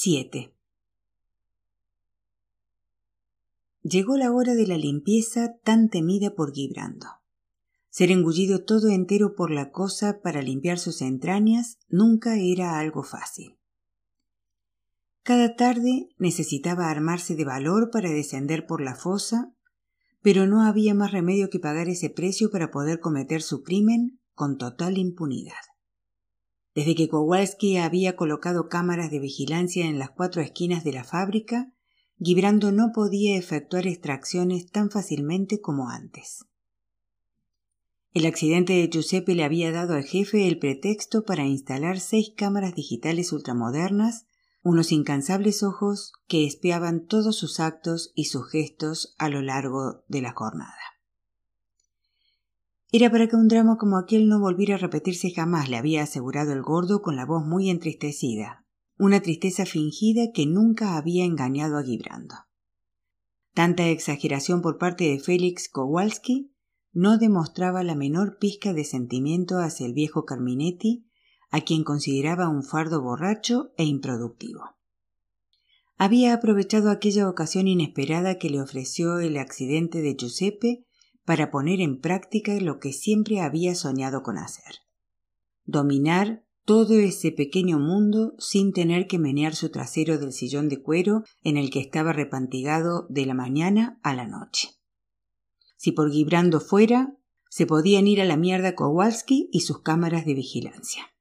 7. Llegó la hora de la limpieza tan temida por Gibrando. Ser engullido todo entero por la cosa para limpiar sus entrañas nunca era algo fácil. Cada tarde necesitaba armarse de valor para descender por la fosa, pero no había más remedio que pagar ese precio para poder cometer su crimen con total impunidad. Desde que Kowalski había colocado cámaras de vigilancia en las cuatro esquinas de la fábrica, Gibrando no podía efectuar extracciones tan fácilmente como antes. El accidente de Giuseppe le había dado al jefe el pretexto para instalar seis cámaras digitales ultramodernas, unos incansables ojos que espiaban todos sus actos y sus gestos a lo largo de la jornada. Era para que un drama como aquel no volviera a repetirse jamás, le había asegurado el gordo con la voz muy entristecida, una tristeza fingida que nunca había engañado a Gibrando. Tanta exageración por parte de Félix Kowalski no demostraba la menor pizca de sentimiento hacia el viejo Carminetti, a quien consideraba un fardo borracho e improductivo. Había aprovechado aquella ocasión inesperada que le ofreció el accidente de Giuseppe para poner en práctica lo que siempre había soñado con hacer. Dominar todo ese pequeño mundo sin tener que menear su trasero del sillón de cuero en el que estaba repantigado de la mañana a la noche. Si por Gibrando fuera, se podían ir a la mierda Kowalski y sus cámaras de vigilancia.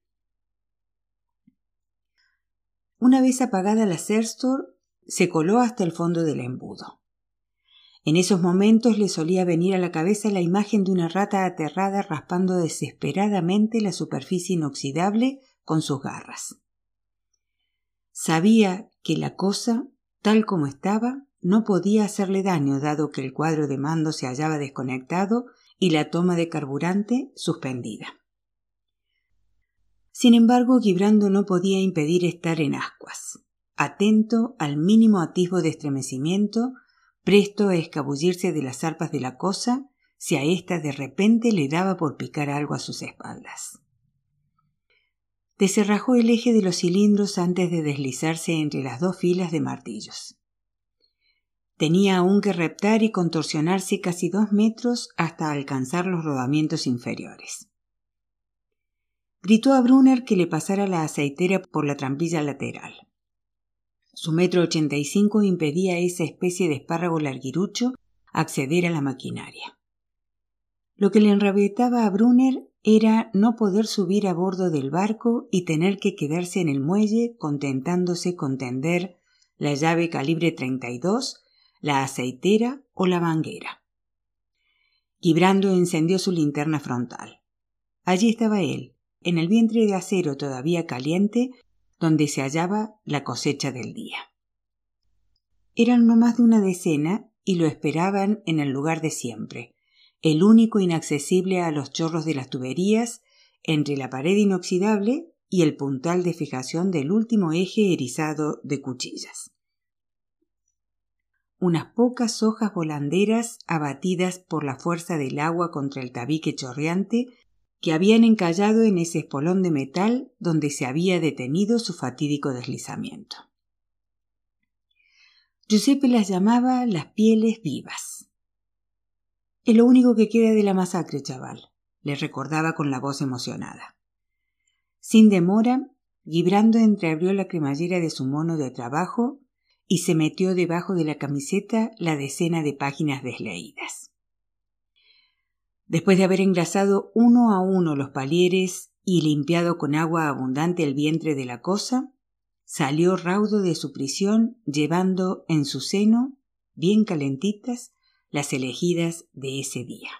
Una vez apagada la Serstor, se coló hasta el fondo del embudo. En esos momentos le solía venir a la cabeza la imagen de una rata aterrada raspando desesperadamente la superficie inoxidable con sus garras. Sabía que la cosa, tal como estaba, no podía hacerle daño dado que el cuadro de mando se hallaba desconectado y la toma de carburante suspendida. Sin embargo, Gibrando no podía impedir estar en ascuas, atento al mínimo atisbo de estremecimiento presto a escabullirse de las arpas de la cosa si a ésta de repente le daba por picar algo a sus espaldas. Deserrajó el eje de los cilindros antes de deslizarse entre las dos filas de martillos. Tenía aún que reptar y contorsionarse casi dos metros hasta alcanzar los rodamientos inferiores. Gritó a Brunner que le pasara la aceitera por la trampilla lateral. Su metro ochenta y cinco impedía a esa especie de espárrago larguirucho acceder a la maquinaria. Lo que le enrabietaba a Brunner era no poder subir a bordo del barco y tener que quedarse en el muelle contentándose con tender la llave calibre 32, la aceitera o la manguera. Gibrando encendió su linterna frontal. Allí estaba él, en el vientre de acero todavía caliente, donde se hallaba la cosecha del día. Eran no más de una decena y lo esperaban en el lugar de siempre, el único inaccesible a los chorros de las tuberías, entre la pared inoxidable y el puntal de fijación del último eje erizado de cuchillas. Unas pocas hojas volanderas abatidas por la fuerza del agua contra el tabique chorreante que habían encallado en ese espolón de metal donde se había detenido su fatídico deslizamiento. Giuseppe las llamaba las pieles vivas. Es lo único que queda de la masacre, chaval, le recordaba con la voz emocionada. Sin demora, Gibrando entreabrió la cremallera de su mono de trabajo y se metió debajo de la camiseta la decena de páginas desleídas. Después de haber engrasado uno a uno los palieres y limpiado con agua abundante el vientre de la cosa, salió raudo de su prisión llevando en su seno, bien calentitas, las elegidas de ese día.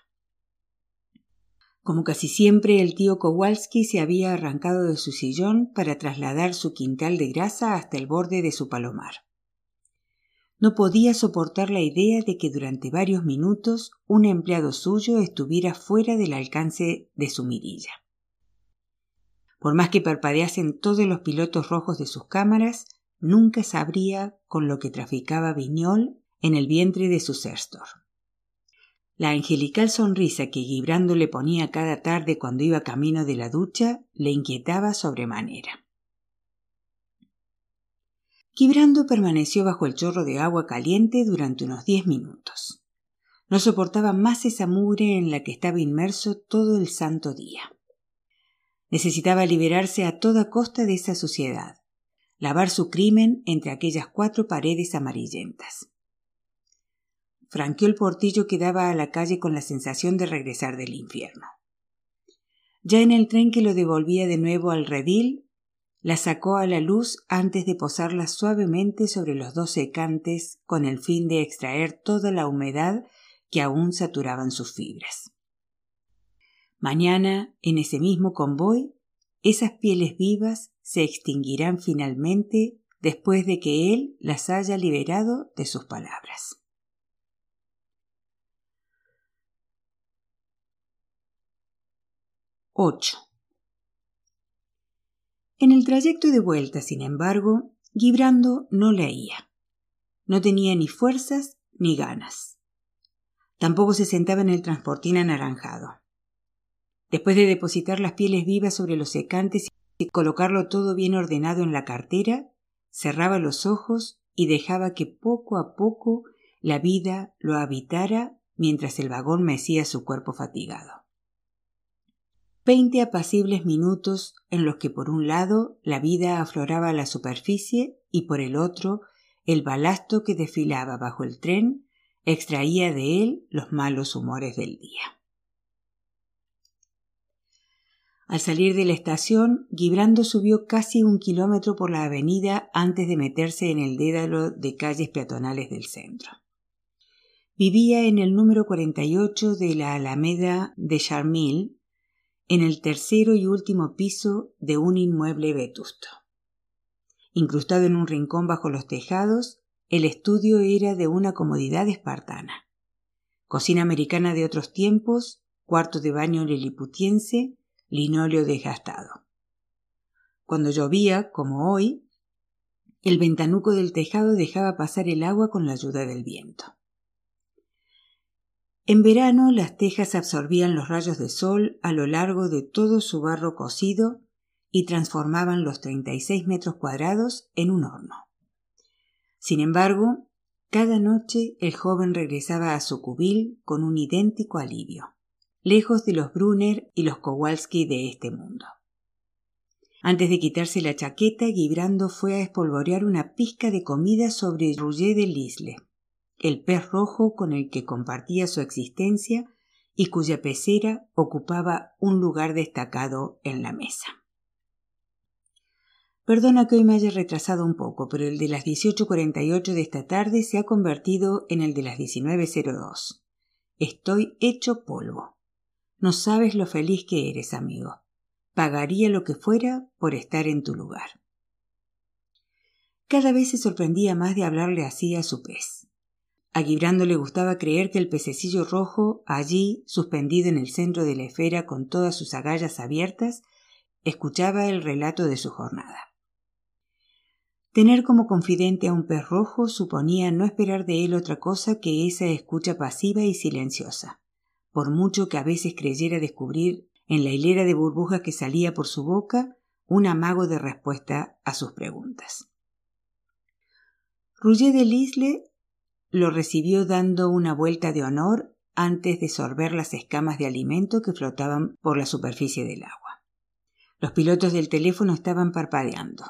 Como casi siempre, el tío Kowalski se había arrancado de su sillón para trasladar su quintal de grasa hasta el borde de su palomar. No podía soportar la idea de que durante varios minutos un empleado suyo estuviera fuera del alcance de su mirilla. Por más que parpadeasen todos los pilotos rojos de sus cámaras, nunca sabría con lo que traficaba Viñol en el vientre de su Serstor. La angelical sonrisa que Gibrando le ponía cada tarde cuando iba camino de la ducha le inquietaba sobremanera. Quibrando permaneció bajo el chorro de agua caliente durante unos diez minutos. No soportaba más esa mugre en la que estaba inmerso todo el santo día. Necesitaba liberarse a toda costa de esa suciedad, lavar su crimen entre aquellas cuatro paredes amarillentas. Franqueó el portillo que daba a la calle con la sensación de regresar del infierno. Ya en el tren que lo devolvía de nuevo al redil, la sacó a la luz antes de posarla suavemente sobre los dos secantes con el fin de extraer toda la humedad que aún saturaban sus fibras. Mañana, en ese mismo convoy, esas pieles vivas se extinguirán finalmente después de que él las haya liberado de sus palabras. 8. En el trayecto de vuelta, sin embargo, Gibrando no leía. No tenía ni fuerzas ni ganas. Tampoco se sentaba en el transportín anaranjado. Después de depositar las pieles vivas sobre los secantes y colocarlo todo bien ordenado en la cartera, cerraba los ojos y dejaba que poco a poco la vida lo habitara mientras el vagón mecía su cuerpo fatigado veinte apacibles minutos en los que por un lado la vida afloraba la superficie y por el otro el balasto que desfilaba bajo el tren extraía de él los malos humores del día. Al salir de la estación, Gibrando subió casi un kilómetro por la avenida antes de meterse en el dédalo de calles peatonales del centro. Vivía en el número 48 de la Alameda de Charmille, en el tercero y último piso de un inmueble vetusto. Incrustado en un rincón bajo los tejados, el estudio era de una comodidad espartana. Cocina americana de otros tiempos, cuarto de baño liliputiense, linóleo desgastado. Cuando llovía, como hoy, el ventanuco del tejado dejaba pasar el agua con la ayuda del viento. En verano las tejas absorbían los rayos de sol a lo largo de todo su barro cocido y transformaban los 36 metros cuadrados en un horno. Sin embargo, cada noche el joven regresaba a su cubil con un idéntico alivio, lejos de los Brunner y los Kowalski de este mundo. Antes de quitarse la chaqueta, Gibrando fue a espolvorear una pizca de comida sobre Rouget de Lisle el pez rojo con el que compartía su existencia y cuya pecera ocupaba un lugar destacado en la mesa. Perdona que hoy me haya retrasado un poco, pero el de las 18.48 de esta tarde se ha convertido en el de las 19.02. Estoy hecho polvo. No sabes lo feliz que eres, amigo. Pagaría lo que fuera por estar en tu lugar. Cada vez se sorprendía más de hablarle así a su pez. A Gibrando le gustaba creer que el pececillo rojo, allí, suspendido en el centro de la esfera con todas sus agallas abiertas, escuchaba el relato de su jornada. Tener como confidente a un pez rojo suponía no esperar de él otra cosa que esa escucha pasiva y silenciosa, por mucho que a veces creyera descubrir en la hilera de burbujas que salía por su boca un amago de respuesta a sus preguntas. Rouget de Lisle lo recibió dando una vuelta de honor antes de sorber las escamas de alimento que flotaban por la superficie del agua. Los pilotos del teléfono estaban parpadeando.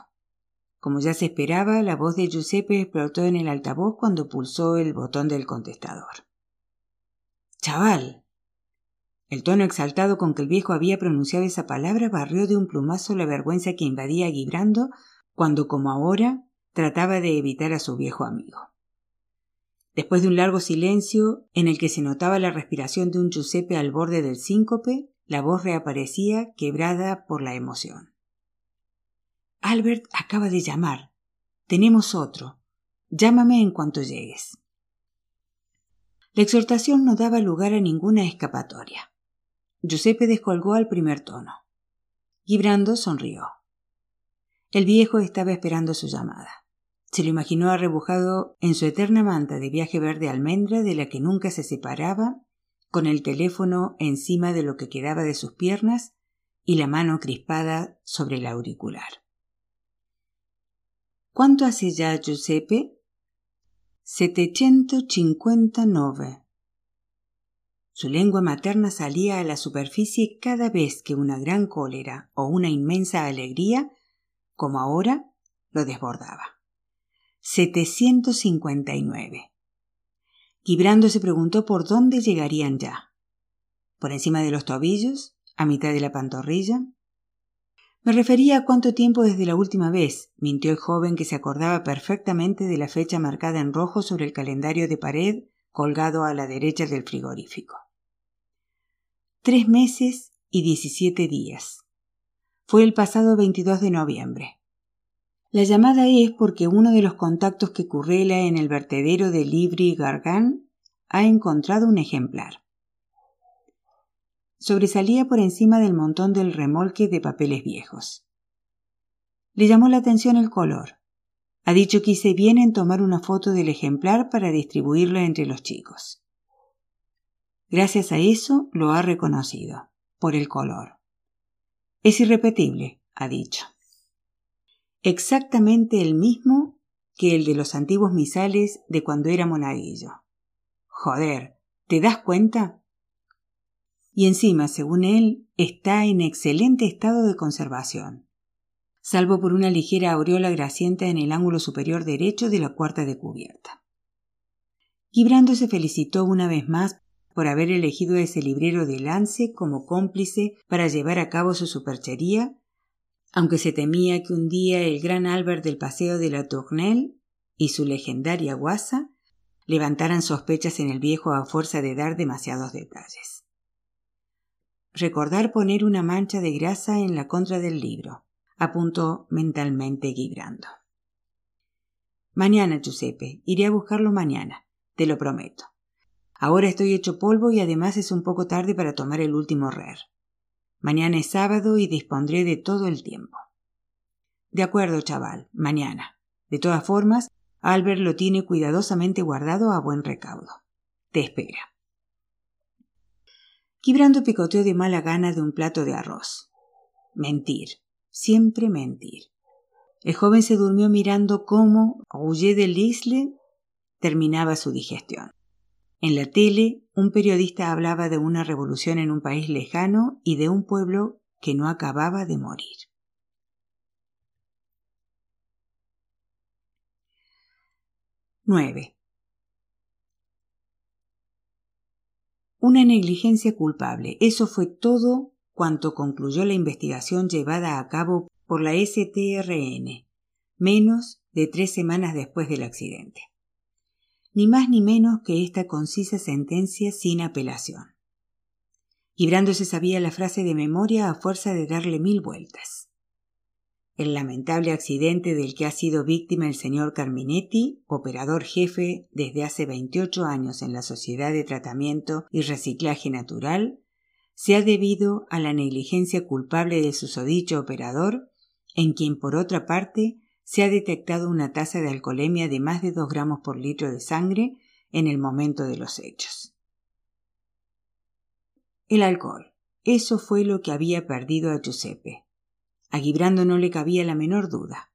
Como ya se esperaba, la voz de Giuseppe explotó en el altavoz cuando pulsó el botón del contestador. Chaval. El tono exaltado con que el viejo había pronunciado esa palabra barrió de un plumazo la vergüenza que invadía a Gibrando cuando, como ahora, trataba de evitar a su viejo amigo. Después de un largo silencio, en el que se notaba la respiración de un Giuseppe al borde del síncope, la voz reaparecía quebrada por la emoción. Albert acaba de llamar. Tenemos otro. Llámame en cuanto llegues. La exhortación no daba lugar a ninguna escapatoria. Giuseppe descolgó al primer tono. Gibrando sonrió. El viejo estaba esperando su llamada. Se lo imaginó arrebujado en su eterna manta de viaje verde almendra de la que nunca se separaba, con el teléfono encima de lo que quedaba de sus piernas y la mano crispada sobre el auricular. ¿Cuánto hace ya, Giuseppe? nueve. Su lengua materna salía a la superficie cada vez que una gran cólera o una inmensa alegría, como ahora, lo desbordaba. 759. Gibrando se preguntó por dónde llegarían ya. ¿Por encima de los tobillos? ¿A mitad de la pantorrilla? Me refería a cuánto tiempo desde la última vez, mintió el joven que se acordaba perfectamente de la fecha marcada en rojo sobre el calendario de pared colgado a la derecha del frigorífico tres meses y diecisiete días. Fue el pasado 22 de noviembre. La llamada es porque uno de los contactos que currela en el vertedero de Libri Gargan ha encontrado un ejemplar. Sobresalía por encima del montón del remolque de papeles viejos. Le llamó la atención el color. Ha dicho que hice bien en tomar una foto del ejemplar para distribuirlo entre los chicos. Gracias a eso lo ha reconocido, por el color. Es irrepetible, ha dicho. Exactamente el mismo que el de los antiguos misales de cuando era monaguillo. Joder, ¿te das cuenta? Y encima, según él, está en excelente estado de conservación, salvo por una ligera aureola gracienta en el ángulo superior derecho de la cuarta de cubierta. Gibrando se felicitó una vez más por haber elegido a ese librero de Lance como cómplice para llevar a cabo su superchería, aunque se temía que un día el gran Albert del Paseo de la Tournelle y su legendaria guasa levantaran sospechas en el viejo a fuerza de dar demasiados detalles. Recordar poner una mancha de grasa en la contra del libro, apuntó mentalmente Gibrando. Mañana, Giuseppe, iré a buscarlo mañana, te lo prometo. Ahora estoy hecho polvo y además es un poco tarde para tomar el último rer. Mañana es sábado y dispondré de todo el tiempo. De acuerdo, chaval, mañana. De todas formas, Albert lo tiene cuidadosamente guardado a buen recaudo. Te espera. Quibrando picoteó de mala gana de un plato de arroz. Mentir, siempre mentir. El joven se durmió mirando cómo Rouget de Lisle terminaba su digestión. En la tele, un periodista hablaba de una revolución en un país lejano y de un pueblo que no acababa de morir. Nueve. Una negligencia culpable. Eso fue todo cuanto concluyó la investigación llevada a cabo por la STRN, menos de tres semanas después del accidente ni más ni menos que esta concisa sentencia sin apelación. Gibrando se sabía la frase de memoria a fuerza de darle mil vueltas. El lamentable accidente del que ha sido víctima el señor Carminetti, operador jefe desde hace 28 años en la Sociedad de Tratamiento y Reciclaje Natural, se ha debido a la negligencia culpable de susodicho operador, en quien por otra parte se ha detectado una tasa de alcoholemia de más de 2 gramos por litro de sangre en el momento de los hechos. El alcohol. Eso fue lo que había perdido a Giuseppe. A Gibrando no le cabía la menor duda.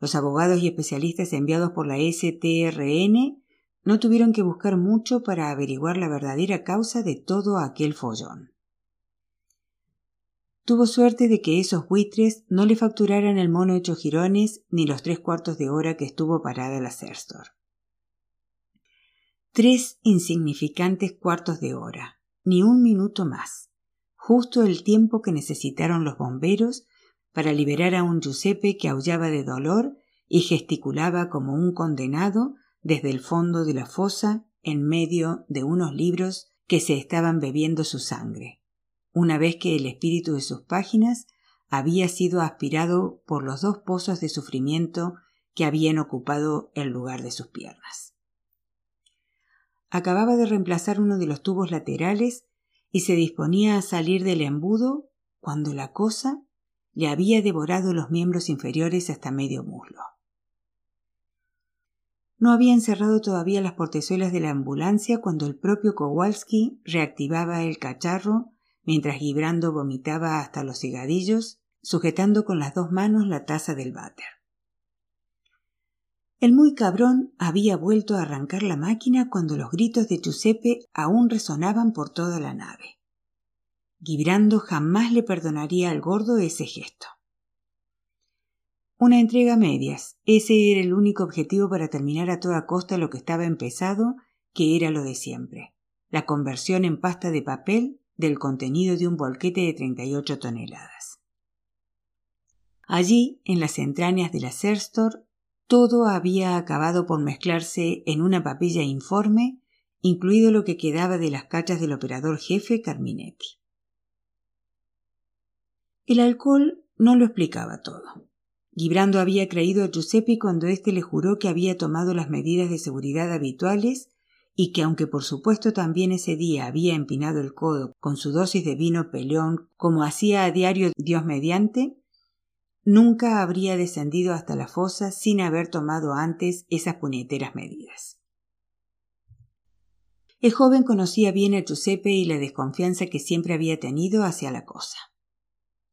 Los abogados y especialistas enviados por la STRN no tuvieron que buscar mucho para averiguar la verdadera causa de todo aquel follón. Tuvo suerte de que esos buitres no le facturaran el mono hecho jirones ni los tres cuartos de hora que estuvo parada la Serstor. Tres insignificantes cuartos de hora, ni un minuto más, justo el tiempo que necesitaron los bomberos para liberar a un Giuseppe que aullaba de dolor y gesticulaba como un condenado desde el fondo de la fosa en medio de unos libros que se estaban bebiendo su sangre una vez que el espíritu de sus páginas había sido aspirado por los dos pozos de sufrimiento que habían ocupado el lugar de sus piernas. Acababa de reemplazar uno de los tubos laterales y se disponía a salir del embudo cuando la cosa le había devorado los miembros inferiores hasta medio muslo. No habían cerrado todavía las portezuelas de la ambulancia cuando el propio Kowalski reactivaba el cacharro mientras Gibrando vomitaba hasta los cigadillos, sujetando con las dos manos la taza del váter. El muy cabrón había vuelto a arrancar la máquina cuando los gritos de Giuseppe aún resonaban por toda la nave. Gibrando jamás le perdonaría al gordo ese gesto. Una entrega a medias. Ese era el único objetivo para terminar a toda costa lo que estaba empezado, que era lo de siempre. La conversión en pasta de papel del contenido de un bolquete de 38 toneladas. Allí, en las entrañas de la Serstor, todo había acabado por mezclarse en una papilla informe, incluido lo que quedaba de las cachas del operador jefe Carminetti. El alcohol no lo explicaba todo. Gibrando había creído a Giuseppe cuando éste le juró que había tomado las medidas de seguridad habituales y que aunque por supuesto también ese día había empinado el codo con su dosis de vino peleón como hacía a diario Dios mediante, nunca habría descendido hasta la fosa sin haber tomado antes esas puñeteras medidas. El joven conocía bien a Giuseppe y la desconfianza que siempre había tenido hacia la cosa.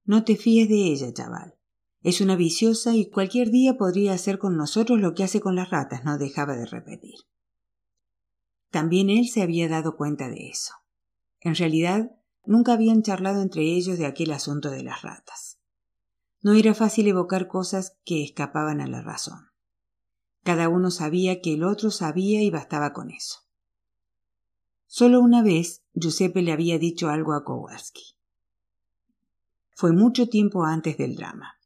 No te fíes de ella, chaval. Es una viciosa y cualquier día podría hacer con nosotros lo que hace con las ratas, no dejaba de repetir. También él se había dado cuenta de eso. En realidad, nunca habían charlado entre ellos de aquel asunto de las ratas. No era fácil evocar cosas que escapaban a la razón. Cada uno sabía que el otro sabía y bastaba con eso. Solo una vez Giuseppe le había dicho algo a Kowalski. Fue mucho tiempo antes del drama.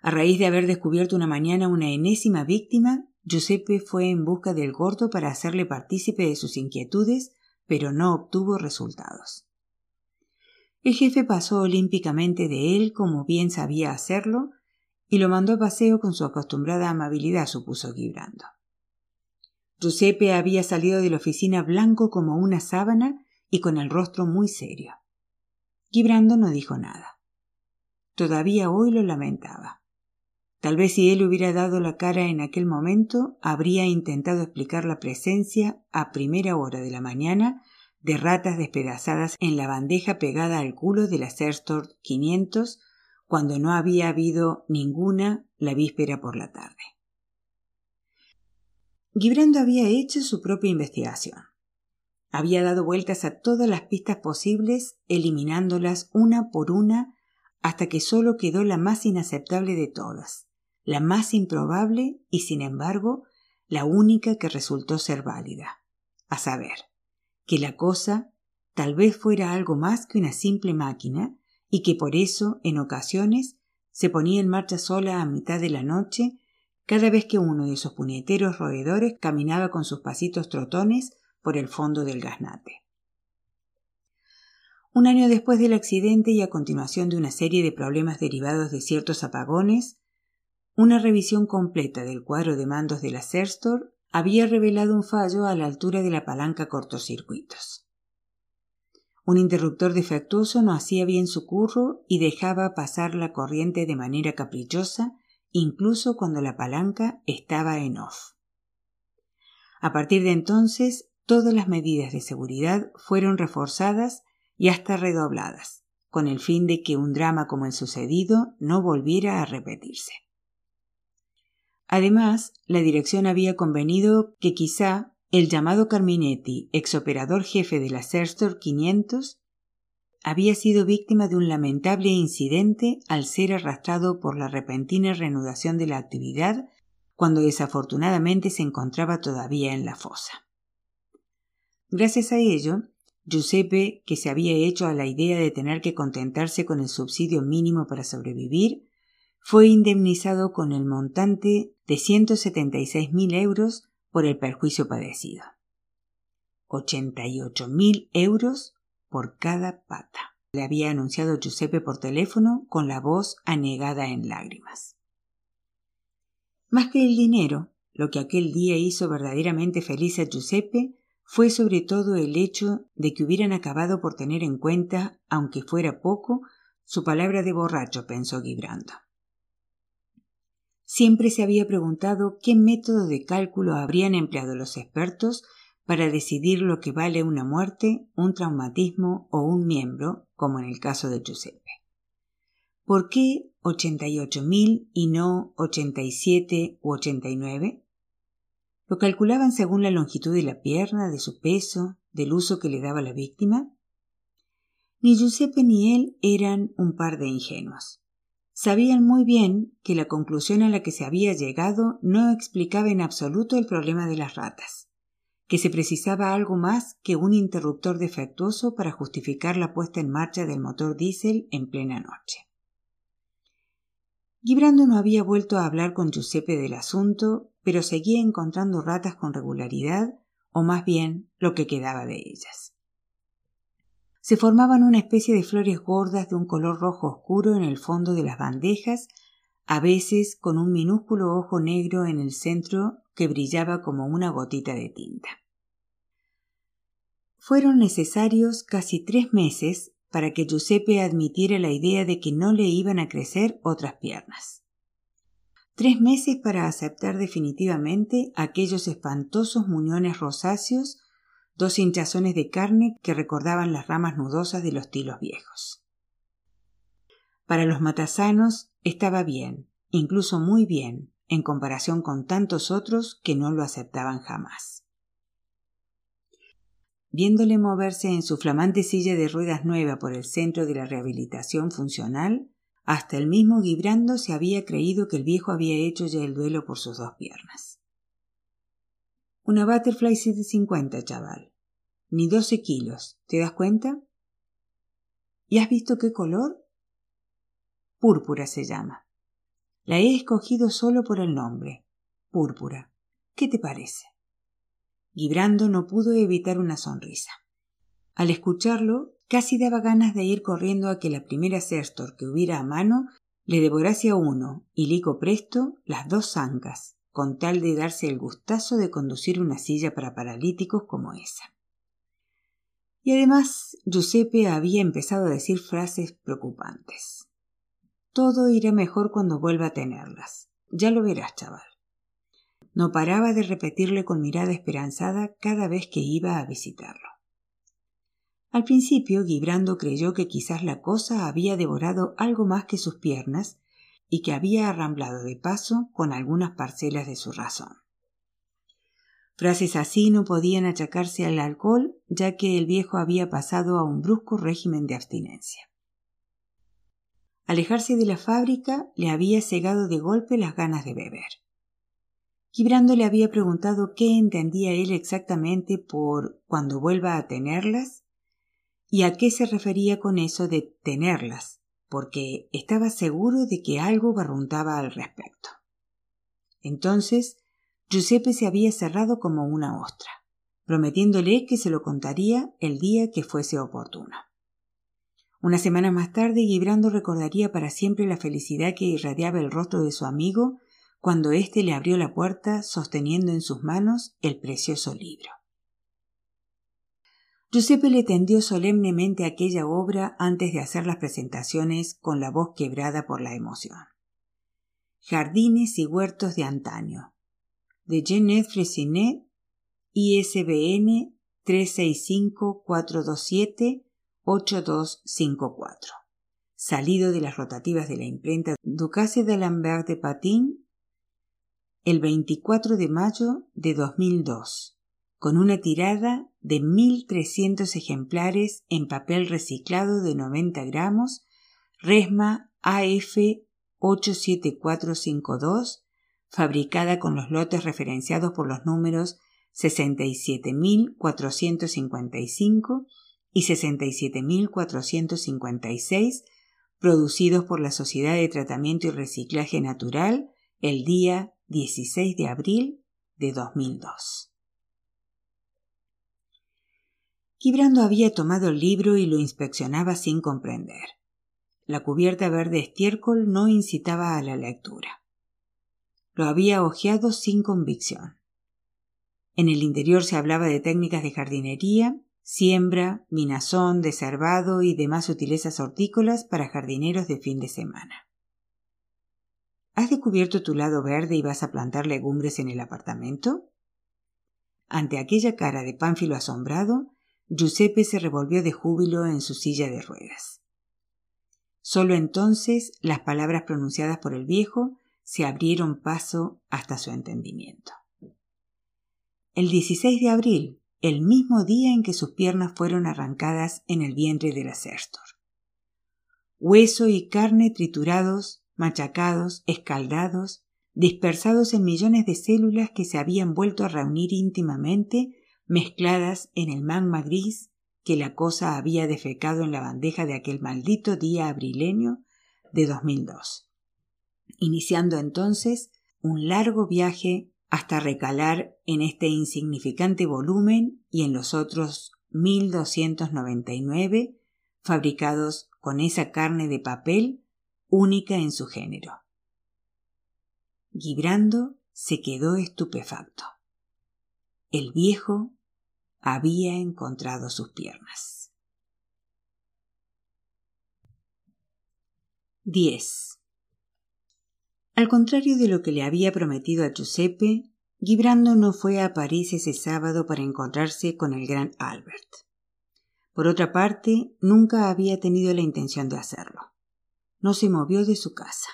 A raíz de haber descubierto una mañana una enésima víctima, Giuseppe fue en busca del gordo para hacerle partícipe de sus inquietudes, pero no obtuvo resultados. El jefe pasó olímpicamente de él como bien sabía hacerlo y lo mandó a paseo con su acostumbrada amabilidad, supuso Gibrando. Giuseppe había salido de la oficina blanco como una sábana y con el rostro muy serio. Gibrando no dijo nada. Todavía hoy lo lamentaba. Tal vez si él hubiera dado la cara en aquel momento, habría intentado explicar la presencia a primera hora de la mañana de ratas despedazadas en la bandeja pegada al culo de la Serstor 500 cuando no había habido ninguna la víspera por la tarde. Gibrando había hecho su propia investigación. Había dado vueltas a todas las pistas posibles, eliminándolas una por una hasta que solo quedó la más inaceptable de todas, la más improbable y, sin embargo, la única que resultó ser válida, a saber, que la cosa tal vez fuera algo más que una simple máquina y que por eso, en ocasiones, se ponía en marcha sola a mitad de la noche cada vez que uno de esos puñeteros roedores caminaba con sus pasitos trotones por el fondo del gasnate. Un año después del accidente y a continuación de una serie de problemas derivados de ciertos apagones, una revisión completa del cuadro de mandos de la Serstor había revelado un fallo a la altura de la palanca cortocircuitos. Un interruptor defectuoso no hacía bien su curro y dejaba pasar la corriente de manera caprichosa, incluso cuando la palanca estaba en off. A partir de entonces, todas las medidas de seguridad fueron reforzadas y hasta redobladas, con el fin de que un drama como el sucedido no volviera a repetirse. Además, la dirección había convenido que quizá el llamado Carminetti, exoperador jefe de la Serstor 500, había sido víctima de un lamentable incidente al ser arrastrado por la repentina reanudación de la actividad cuando desafortunadamente se encontraba todavía en la fosa. Gracias a ello, Giuseppe, que se había hecho a la idea de tener que contentarse con el subsidio mínimo para sobrevivir, fue indemnizado con el montante de 176.000 euros por el perjuicio padecido. 88.000 euros por cada pata. Le había anunciado Giuseppe por teléfono con la voz anegada en lágrimas. Más que el dinero, lo que aquel día hizo verdaderamente feliz a Giuseppe fue sobre todo el hecho de que hubieran acabado por tener en cuenta, aunque fuera poco, su palabra de borracho, pensó Gibrando. Siempre se había preguntado qué método de cálculo habrían empleado los expertos para decidir lo que vale una muerte, un traumatismo o un miembro, como en el caso de Giuseppe. ¿Por qué ochenta y no ochenta y siete u ochenta y nueve? ¿Lo calculaban según la longitud de la pierna, de su peso, del uso que le daba la víctima? Ni Giuseppe ni él eran un par de ingenuos. Sabían muy bien que la conclusión a la que se había llegado no explicaba en absoluto el problema de las ratas, que se precisaba algo más que un interruptor defectuoso para justificar la puesta en marcha del motor diésel en plena noche. Gibrando no había vuelto a hablar con Giuseppe del asunto, pero seguía encontrando ratas con regularidad, o más bien lo que quedaba de ellas. Se formaban una especie de flores gordas de un color rojo oscuro en el fondo de las bandejas, a veces con un minúsculo ojo negro en el centro que brillaba como una gotita de tinta. Fueron necesarios casi tres meses para que Giuseppe admitiera la idea de que no le iban a crecer otras piernas. Tres meses para aceptar definitivamente aquellos espantosos muñones rosáceos, dos hinchazones de carne que recordaban las ramas nudosas de los tilos viejos. Para los matasanos estaba bien, incluso muy bien, en comparación con tantos otros que no lo aceptaban jamás. Viéndole moverse en su flamante silla de ruedas nueva por el centro de la rehabilitación funcional, hasta el mismo Gibrando se había creído que el viejo había hecho ya el duelo por sus dos piernas. Una Butterfly 750, chaval. Ni doce kilos. ¿Te das cuenta? ¿Y has visto qué color? Púrpura se llama. La he escogido solo por el nombre. Púrpura. ¿Qué te parece? Gibrando no pudo evitar una sonrisa. Al escucharlo, casi daba ganas de ir corriendo a que la primera Sextor que hubiera a mano le devorase a uno y lico presto las dos zancas, con tal de darse el gustazo de conducir una silla para paralíticos como esa. Y además, Giuseppe había empezado a decir frases preocupantes. Todo irá mejor cuando vuelva a tenerlas. Ya lo verás, chaval no paraba de repetirle con mirada esperanzada cada vez que iba a visitarlo. Al principio, Gibrando creyó que quizás la cosa había devorado algo más que sus piernas y que había arramblado de paso con algunas parcelas de su razón. Frases así no podían achacarse al alcohol, ya que el viejo había pasado a un brusco régimen de abstinencia. Alejarse de la fábrica le había cegado de golpe las ganas de beber. Gibrando le había preguntado qué entendía él exactamente por cuando vuelva a tenerlas y a qué se refería con eso de tenerlas, porque estaba seguro de que algo barruntaba al respecto. Entonces, Giuseppe se había cerrado como una ostra, prometiéndole que se lo contaría el día que fuese oportuno. Una semana más tarde, Gibrando recordaría para siempre la felicidad que irradiaba el rostro de su amigo cuando éste le abrió la puerta sosteniendo en sus manos el precioso libro. Giuseppe le tendió solemnemente aquella obra antes de hacer las presentaciones con la voz quebrada por la emoción. Jardines y huertos de antaño, de Jeanette Fresinet, ISBN 365-427-8254, salido de las rotativas de la imprenta Ducase de Lambert de Patin el 24 de mayo de 2002, con una tirada de 1.300 ejemplares en papel reciclado de 90 gramos, Resma AF 87452, fabricada con los lotes referenciados por los números 67.455 y 67.456, producidos por la Sociedad de Tratamiento y Reciclaje Natural el día 16 de abril de 2002. Quibrando había tomado el libro y lo inspeccionaba sin comprender. La cubierta verde estiércol no incitaba a la lectura. Lo había hojeado sin convicción. En el interior se hablaba de técnicas de jardinería, siembra, minazón, deservado y demás sutilezas hortícolas para jardineros de fin de semana. ¿Has descubierto tu lado verde y vas a plantar legumbres en el apartamento? Ante aquella cara de Pánfilo asombrado, Giuseppe se revolvió de júbilo en su silla de ruedas. Solo entonces las palabras pronunciadas por el viejo se abrieron paso hasta su entendimiento. El 16 de abril, el mismo día en que sus piernas fueron arrancadas en el vientre de la. Hueso y carne triturados, machacados, escaldados, dispersados en millones de células que se habían vuelto a reunir íntimamente, mezcladas en el magma gris que la cosa había defecado en la bandeja de aquel maldito día abrileño de 2002, iniciando entonces un largo viaje hasta recalar en este insignificante volumen y en los otros 1299 fabricados con esa carne de papel única en su género. Gibrando se quedó estupefacto. El viejo había encontrado sus piernas. 10. Al contrario de lo que le había prometido a Giuseppe, Gibrando no fue a París ese sábado para encontrarse con el gran Albert. Por otra parte, nunca había tenido la intención de hacerlo. No se movió de su casa.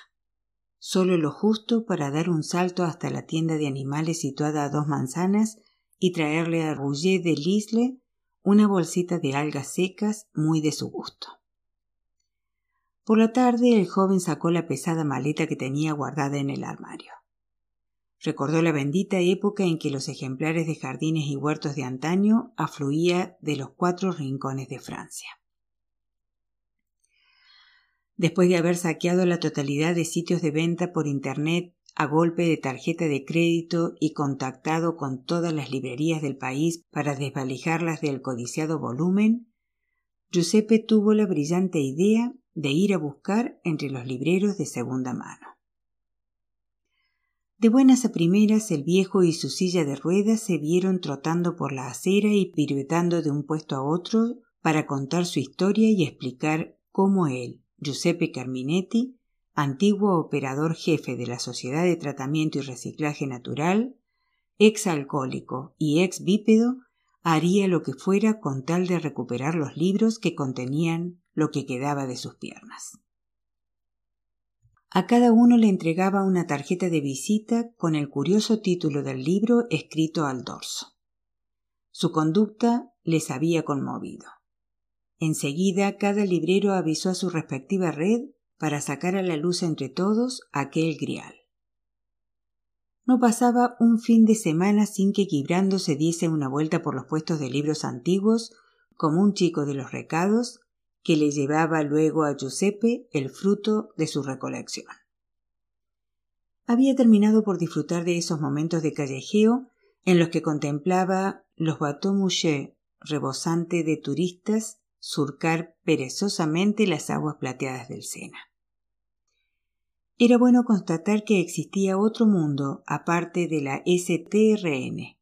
Solo lo justo para dar un salto hasta la tienda de animales situada a dos manzanas y traerle a Rouget de Lisle una bolsita de algas secas muy de su gusto. Por la tarde el joven sacó la pesada maleta que tenía guardada en el armario. Recordó la bendita época en que los ejemplares de jardines y huertos de antaño afluía de los cuatro rincones de Francia. Después de haber saqueado la totalidad de sitios de venta por Internet a golpe de tarjeta de crédito y contactado con todas las librerías del país para desvalijarlas del codiciado volumen, Giuseppe tuvo la brillante idea de ir a buscar entre los libreros de segunda mano. De buenas a primeras el viejo y su silla de ruedas se vieron trotando por la acera y piruetando de un puesto a otro para contar su historia y explicar cómo él, Giuseppe Carminetti, antiguo operador jefe de la Sociedad de Tratamiento y Reciclaje Natural, ex alcohólico y ex bípedo, haría lo que fuera con tal de recuperar los libros que contenían lo que quedaba de sus piernas. A cada uno le entregaba una tarjeta de visita con el curioso título del libro escrito al dorso. Su conducta les había conmovido. Enseguida cada librero avisó a su respectiva red para sacar a la luz entre todos aquel grial. No pasaba un fin de semana sin que Quibrando se diese una vuelta por los puestos de libros antiguos como un chico de los recados que le llevaba luego a Giuseppe el fruto de su recolección. Había terminado por disfrutar de esos momentos de callejeo en los que contemplaba los bateaux mouchés rebosante de turistas surcar perezosamente las aguas plateadas del Sena. Era bueno constatar que existía otro mundo aparte de la STRN,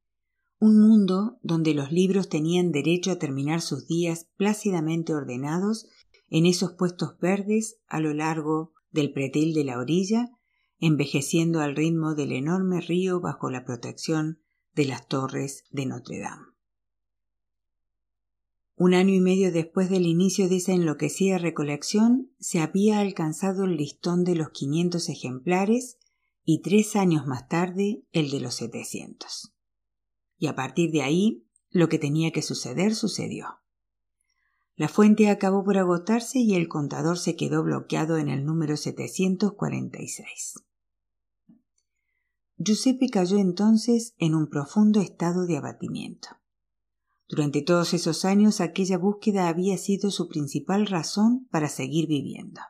un mundo donde los libros tenían derecho a terminar sus días plácidamente ordenados en esos puestos verdes a lo largo del pretil de la orilla, envejeciendo al ritmo del enorme río bajo la protección de las torres de Notre Dame. Un año y medio después del inicio de esa enloquecida recolección, se había alcanzado el listón de los 500 ejemplares y tres años más tarde el de los 700. Y a partir de ahí, lo que tenía que suceder sucedió. La fuente acabó por agotarse y el contador se quedó bloqueado en el número 746. Giuseppe cayó entonces en un profundo estado de abatimiento. Durante todos esos años aquella búsqueda había sido su principal razón para seguir viviendo.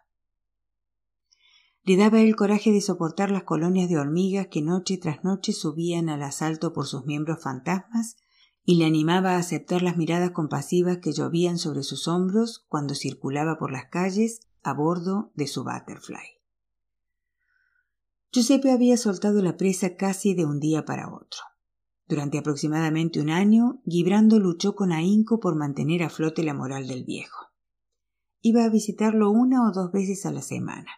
Le daba el coraje de soportar las colonias de hormigas que noche tras noche subían al asalto por sus miembros fantasmas y le animaba a aceptar las miradas compasivas que llovían sobre sus hombros cuando circulaba por las calles a bordo de su butterfly. Giuseppe había soltado la presa casi de un día para otro. Durante aproximadamente un año, Gibrando luchó con ahínco por mantener a flote la moral del viejo. Iba a visitarlo una o dos veces a la semana.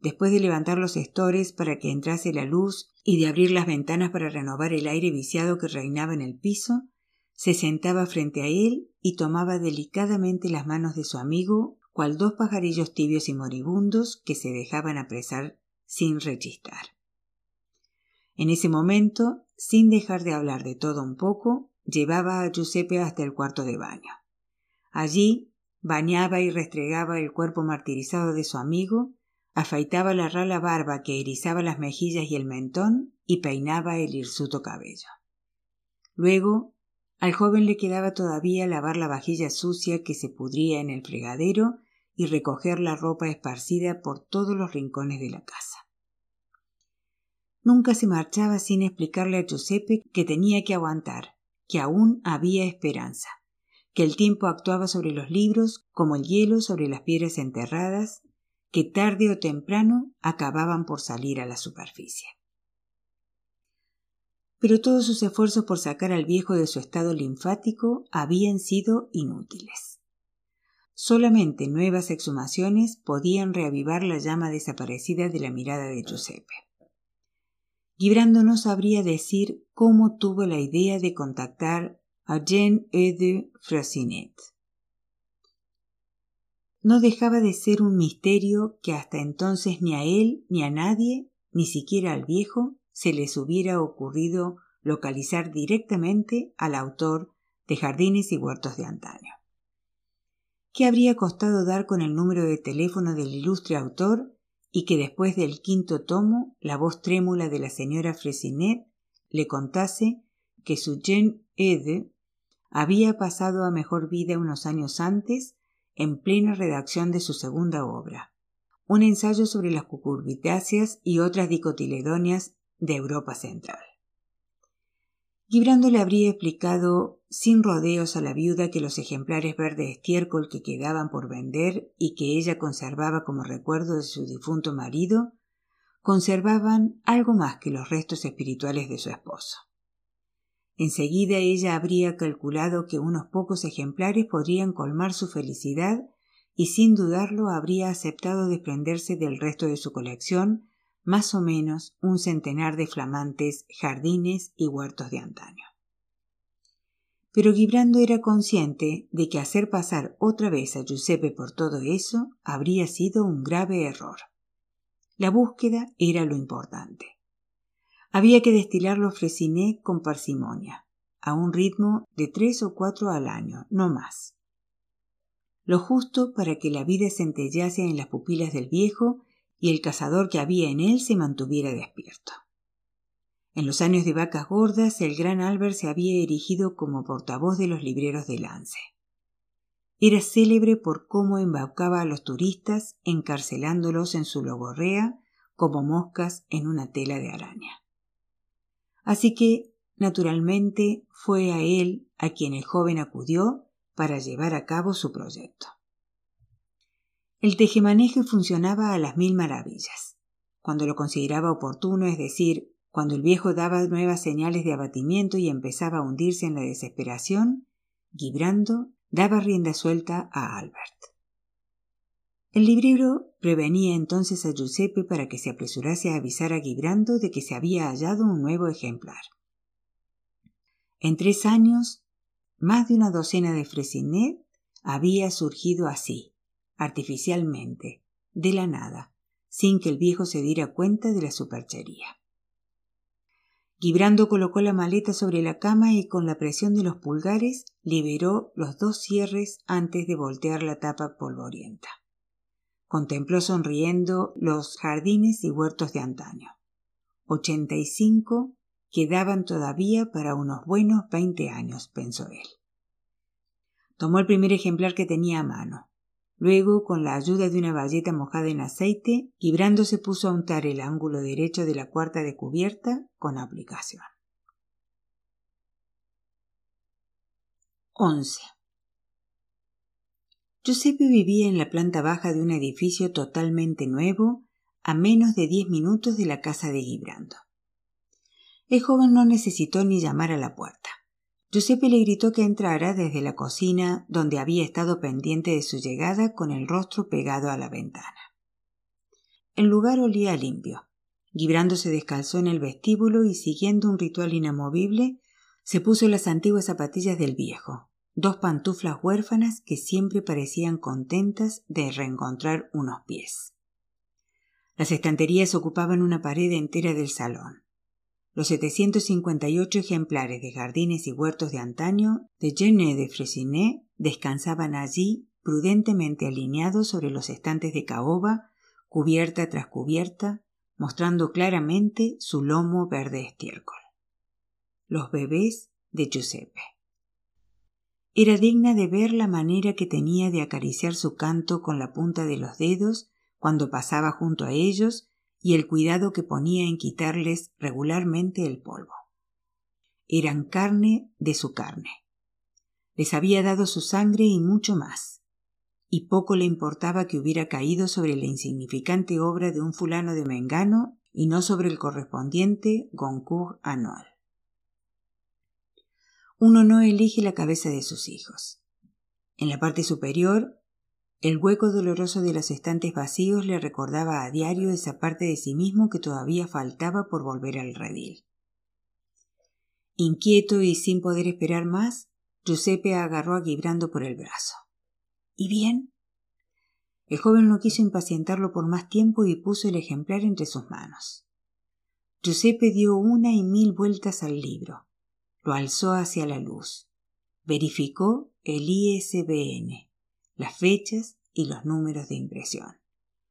Después de levantar los estores para que entrase la luz y de abrir las ventanas para renovar el aire viciado que reinaba en el piso, se sentaba frente a él y tomaba delicadamente las manos de su amigo cual dos pajarillos tibios y moribundos que se dejaban apresar sin rechistar. En ese momento, sin dejar de hablar de todo un poco, llevaba a Giuseppe hasta el cuarto de baño. Allí bañaba y restregaba el cuerpo martirizado de su amigo, afeitaba la rala barba que erizaba las mejillas y el mentón y peinaba el hirsuto cabello. Luego, al joven le quedaba todavía lavar la vajilla sucia que se pudría en el fregadero y recoger la ropa esparcida por todos los rincones de la casa. Nunca se marchaba sin explicarle a Giuseppe que tenía que aguantar, que aún había esperanza, que el tiempo actuaba sobre los libros como el hielo sobre las piedras enterradas, que tarde o temprano acababan por salir a la superficie. Pero todos sus esfuerzos por sacar al viejo de su estado linfático habían sido inútiles. Solamente nuevas exhumaciones podían reavivar la llama desaparecida de la mirada de Giuseppe. Gibrando no sabría decir cómo tuvo la idea de contactar a Jean de Frasinet. No dejaba de ser un misterio que hasta entonces ni a él ni a nadie, ni siquiera al viejo, se les hubiera ocurrido localizar directamente al autor de Jardines y Huertos de antaño. ¿Qué habría costado dar con el número de teléfono del ilustre autor y que después del quinto tomo la voz trémula de la señora Fresinet le contase que su Jean Ede había pasado a mejor vida unos años antes en plena redacción de su segunda obra, un ensayo sobre las cucurbitáceas y otras dicotiledonias de Europa Central. Gibrando le habría explicado sin rodeos a la viuda que los ejemplares verdes estiércol que quedaban por vender y que ella conservaba como recuerdo de su difunto marido conservaban algo más que los restos espirituales de su esposo. Enseguida ella habría calculado que unos pocos ejemplares podrían colmar su felicidad y sin dudarlo habría aceptado desprenderse del resto de su colección más o menos un centenar de flamantes jardines y huertos de antaño. Pero Gibrando era consciente de que hacer pasar otra vez a Giuseppe por todo eso habría sido un grave error. La búsqueda era lo importante. Había que destilar los fresiné con parsimonia, a un ritmo de tres o cuatro al año, no más. Lo justo para que la vida centellase en las pupilas del viejo y el cazador que había en él se mantuviera despierto. En los años de vacas gordas, el gran Albert se había erigido como portavoz de los libreros de Lance. Era célebre por cómo embaucaba a los turistas, encarcelándolos en su logorrea como moscas en una tela de araña. Así que, naturalmente, fue a él a quien el joven acudió para llevar a cabo su proyecto. El tejemaneje funcionaba a las mil maravillas. Cuando lo consideraba oportuno, es decir, cuando el viejo daba nuevas señales de abatimiento y empezaba a hundirse en la desesperación, Gibrando daba rienda suelta a Albert. El librero prevenía entonces a Giuseppe para que se apresurase a avisar a Gibrando de que se había hallado un nuevo ejemplar. En tres años, más de una docena de Fresinet había surgido así, artificialmente, de la nada, sin que el viejo se diera cuenta de la superchería. Gibrando colocó la maleta sobre la cama y con la presión de los pulgares liberó los dos cierres antes de voltear la tapa polvorienta. Contempló sonriendo los jardines y huertos de antaño. Ochenta y cinco quedaban todavía para unos buenos veinte años, pensó él. Tomó el primer ejemplar que tenía a mano. Luego, con la ayuda de una bayeta mojada en aceite, Gibrando se puso a untar el ángulo derecho de la cuarta de cubierta con aplicación. 11. Giuseppe vivía en la planta baja de un edificio totalmente nuevo, a menos de diez minutos de la casa de Gibrando. El joven no necesitó ni llamar a la puerta. Giuseppe le gritó que entrara desde la cocina, donde había estado pendiente de su llegada con el rostro pegado a la ventana. El lugar olía limpio. Gibrando se descalzó en el vestíbulo y siguiendo un ritual inamovible, se puso las antiguas zapatillas del viejo, dos pantuflas huérfanas que siempre parecían contentas de reencontrar unos pies. Las estanterías ocupaban una pared entera del salón. Los 758 ejemplares de jardines y huertos de antaño de Jenny de Fresinet descansaban allí prudentemente alineados sobre los estantes de caoba, cubierta tras cubierta, mostrando claramente su lomo verde estiércol. Los bebés de Giuseppe. Era digna de ver la manera que tenía de acariciar su canto con la punta de los dedos cuando pasaba junto a ellos y el cuidado que ponía en quitarles regularmente el polvo. Eran carne de su carne. Les había dado su sangre y mucho más, y poco le importaba que hubiera caído sobre la insignificante obra de un fulano de Mengano y no sobre el correspondiente Goncourt anual. Uno no elige la cabeza de sus hijos. En la parte superior, el hueco doloroso de los estantes vacíos le recordaba a diario esa parte de sí mismo que todavía faltaba por volver al redil. Inquieto y sin poder esperar más, Giuseppe agarró a Gibrando por el brazo. ¿Y bien? El joven no quiso impacientarlo por más tiempo y puso el ejemplar entre sus manos. Giuseppe dio una y mil vueltas al libro lo alzó hacia la luz. Verificó el ISBN, las fechas y los números de impresión.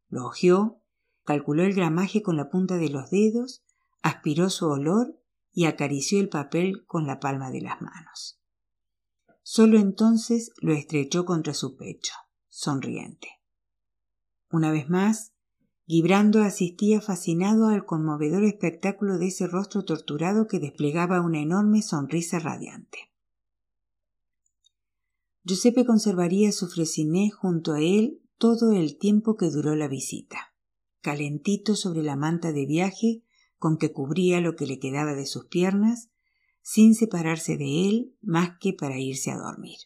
Lo hojeó, calculó el gramaje con la punta de los dedos, aspiró su olor y acarició el papel con la palma de las manos. Solo entonces lo estrechó contra su pecho, sonriente. Una vez más, Gibrando asistía fascinado al conmovedor espectáculo de ese rostro torturado que desplegaba una enorme sonrisa radiante. Giuseppe conservaría su fresiné junto a él todo el tiempo que duró la visita, calentito sobre la manta de viaje con que cubría lo que le quedaba de sus piernas, sin separarse de él más que para irse a dormir.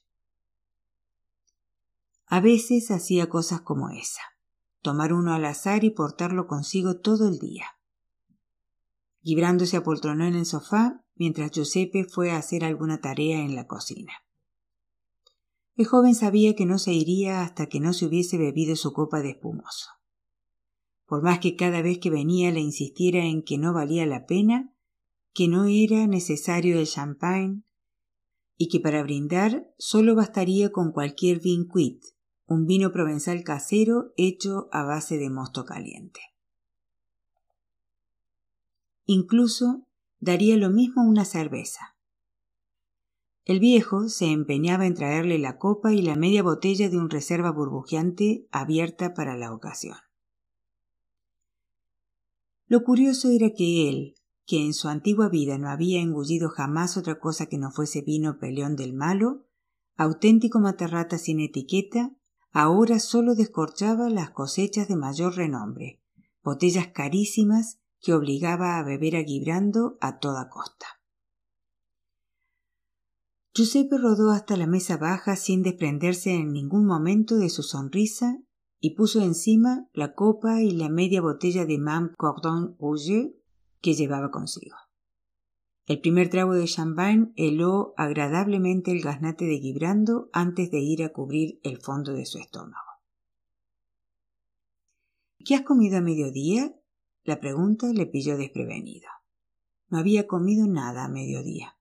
A veces hacía cosas como esa tomar uno al azar y portarlo consigo todo el día. Gibrando se apoltronó en el sofá mientras Giuseppe fue a hacer alguna tarea en la cocina. El joven sabía que no se iría hasta que no se hubiese bebido su copa de espumoso. Por más que cada vez que venía le insistiera en que no valía la pena, que no era necesario el champagne y que para brindar solo bastaría con cualquier vin un vino provenzal casero hecho a base de mosto caliente. Incluso daría lo mismo una cerveza. El viejo se empeñaba en traerle la copa y la media botella de un reserva burbujeante abierta para la ocasión. Lo curioso era que él, que en su antigua vida no había engullido jamás otra cosa que no fuese vino peleón del malo, auténtico matarrata sin etiqueta, ahora solo descorchaba las cosechas de mayor renombre, botellas carísimas que obligaba a beber a Gibrando a toda costa. Giuseppe rodó hasta la mesa baja sin desprenderse en ningún momento de su sonrisa y puso encima la copa y la media botella de Mam Cordon Rouge que llevaba consigo. El primer trago de champagne heló agradablemente el gaznate de Gibrando antes de ir a cubrir el fondo de su estómago. ¿Qué has comido a mediodía? La pregunta le pilló desprevenido. No había comido nada a mediodía.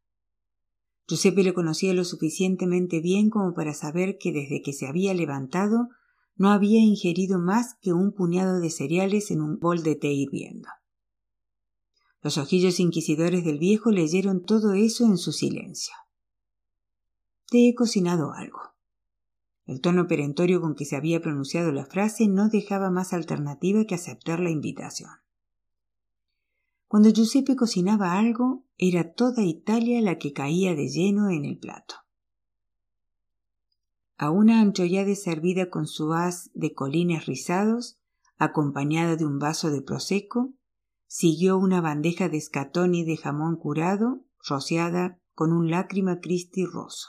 Giuseppe le conocía lo suficientemente bien como para saber que desde que se había levantado no había ingerido más que un puñado de cereales en un bol de té hirviendo. Los ojillos inquisidores del viejo leyeron todo eso en su silencio. Te he cocinado algo. El tono perentorio con que se había pronunciado la frase no dejaba más alternativa que aceptar la invitación. Cuando Giuseppe cocinaba algo, era toda Italia la que caía de lleno en el plato. A una anchollade servida con su haz de colines rizados, acompañada de un vaso de prosecco, siguió una bandeja de y de jamón curado, rociada con un lágrima Cristi roso.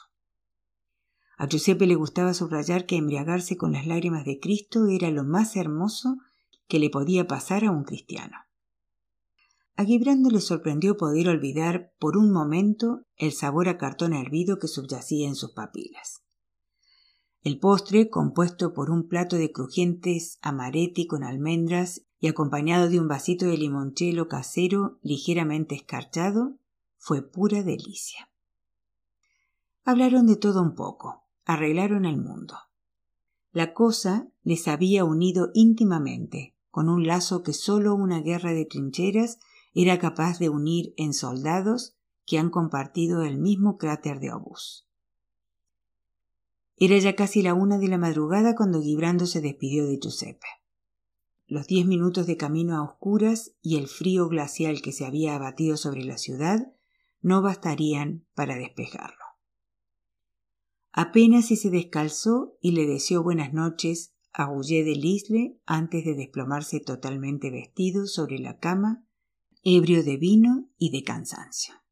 A Giuseppe le gustaba subrayar que embriagarse con las lágrimas de Cristo era lo más hermoso que le podía pasar a un cristiano. A Gibrando le sorprendió poder olvidar por un momento el sabor a cartón hervido que subyacía en sus papilas. El postre, compuesto por un plato de crujientes amaretti con almendras y acompañado de un vasito de limoncello casero ligeramente escarchado, fue pura delicia. Hablaron de todo un poco, arreglaron el mundo. La cosa les había unido íntimamente, con un lazo que sólo una guerra de trincheras era capaz de unir en soldados que han compartido el mismo cráter de obús. Era ya casi la una de la madrugada cuando Gibrando se despidió de Giuseppe. Los diez minutos de camino a oscuras y el frío glacial que se había abatido sobre la ciudad no bastarían para despejarlo. Apenas si se descalzó y le deseó buenas noches a Goulet de Lisle antes de desplomarse totalmente vestido sobre la cama, ebrio de vino y de cansancio.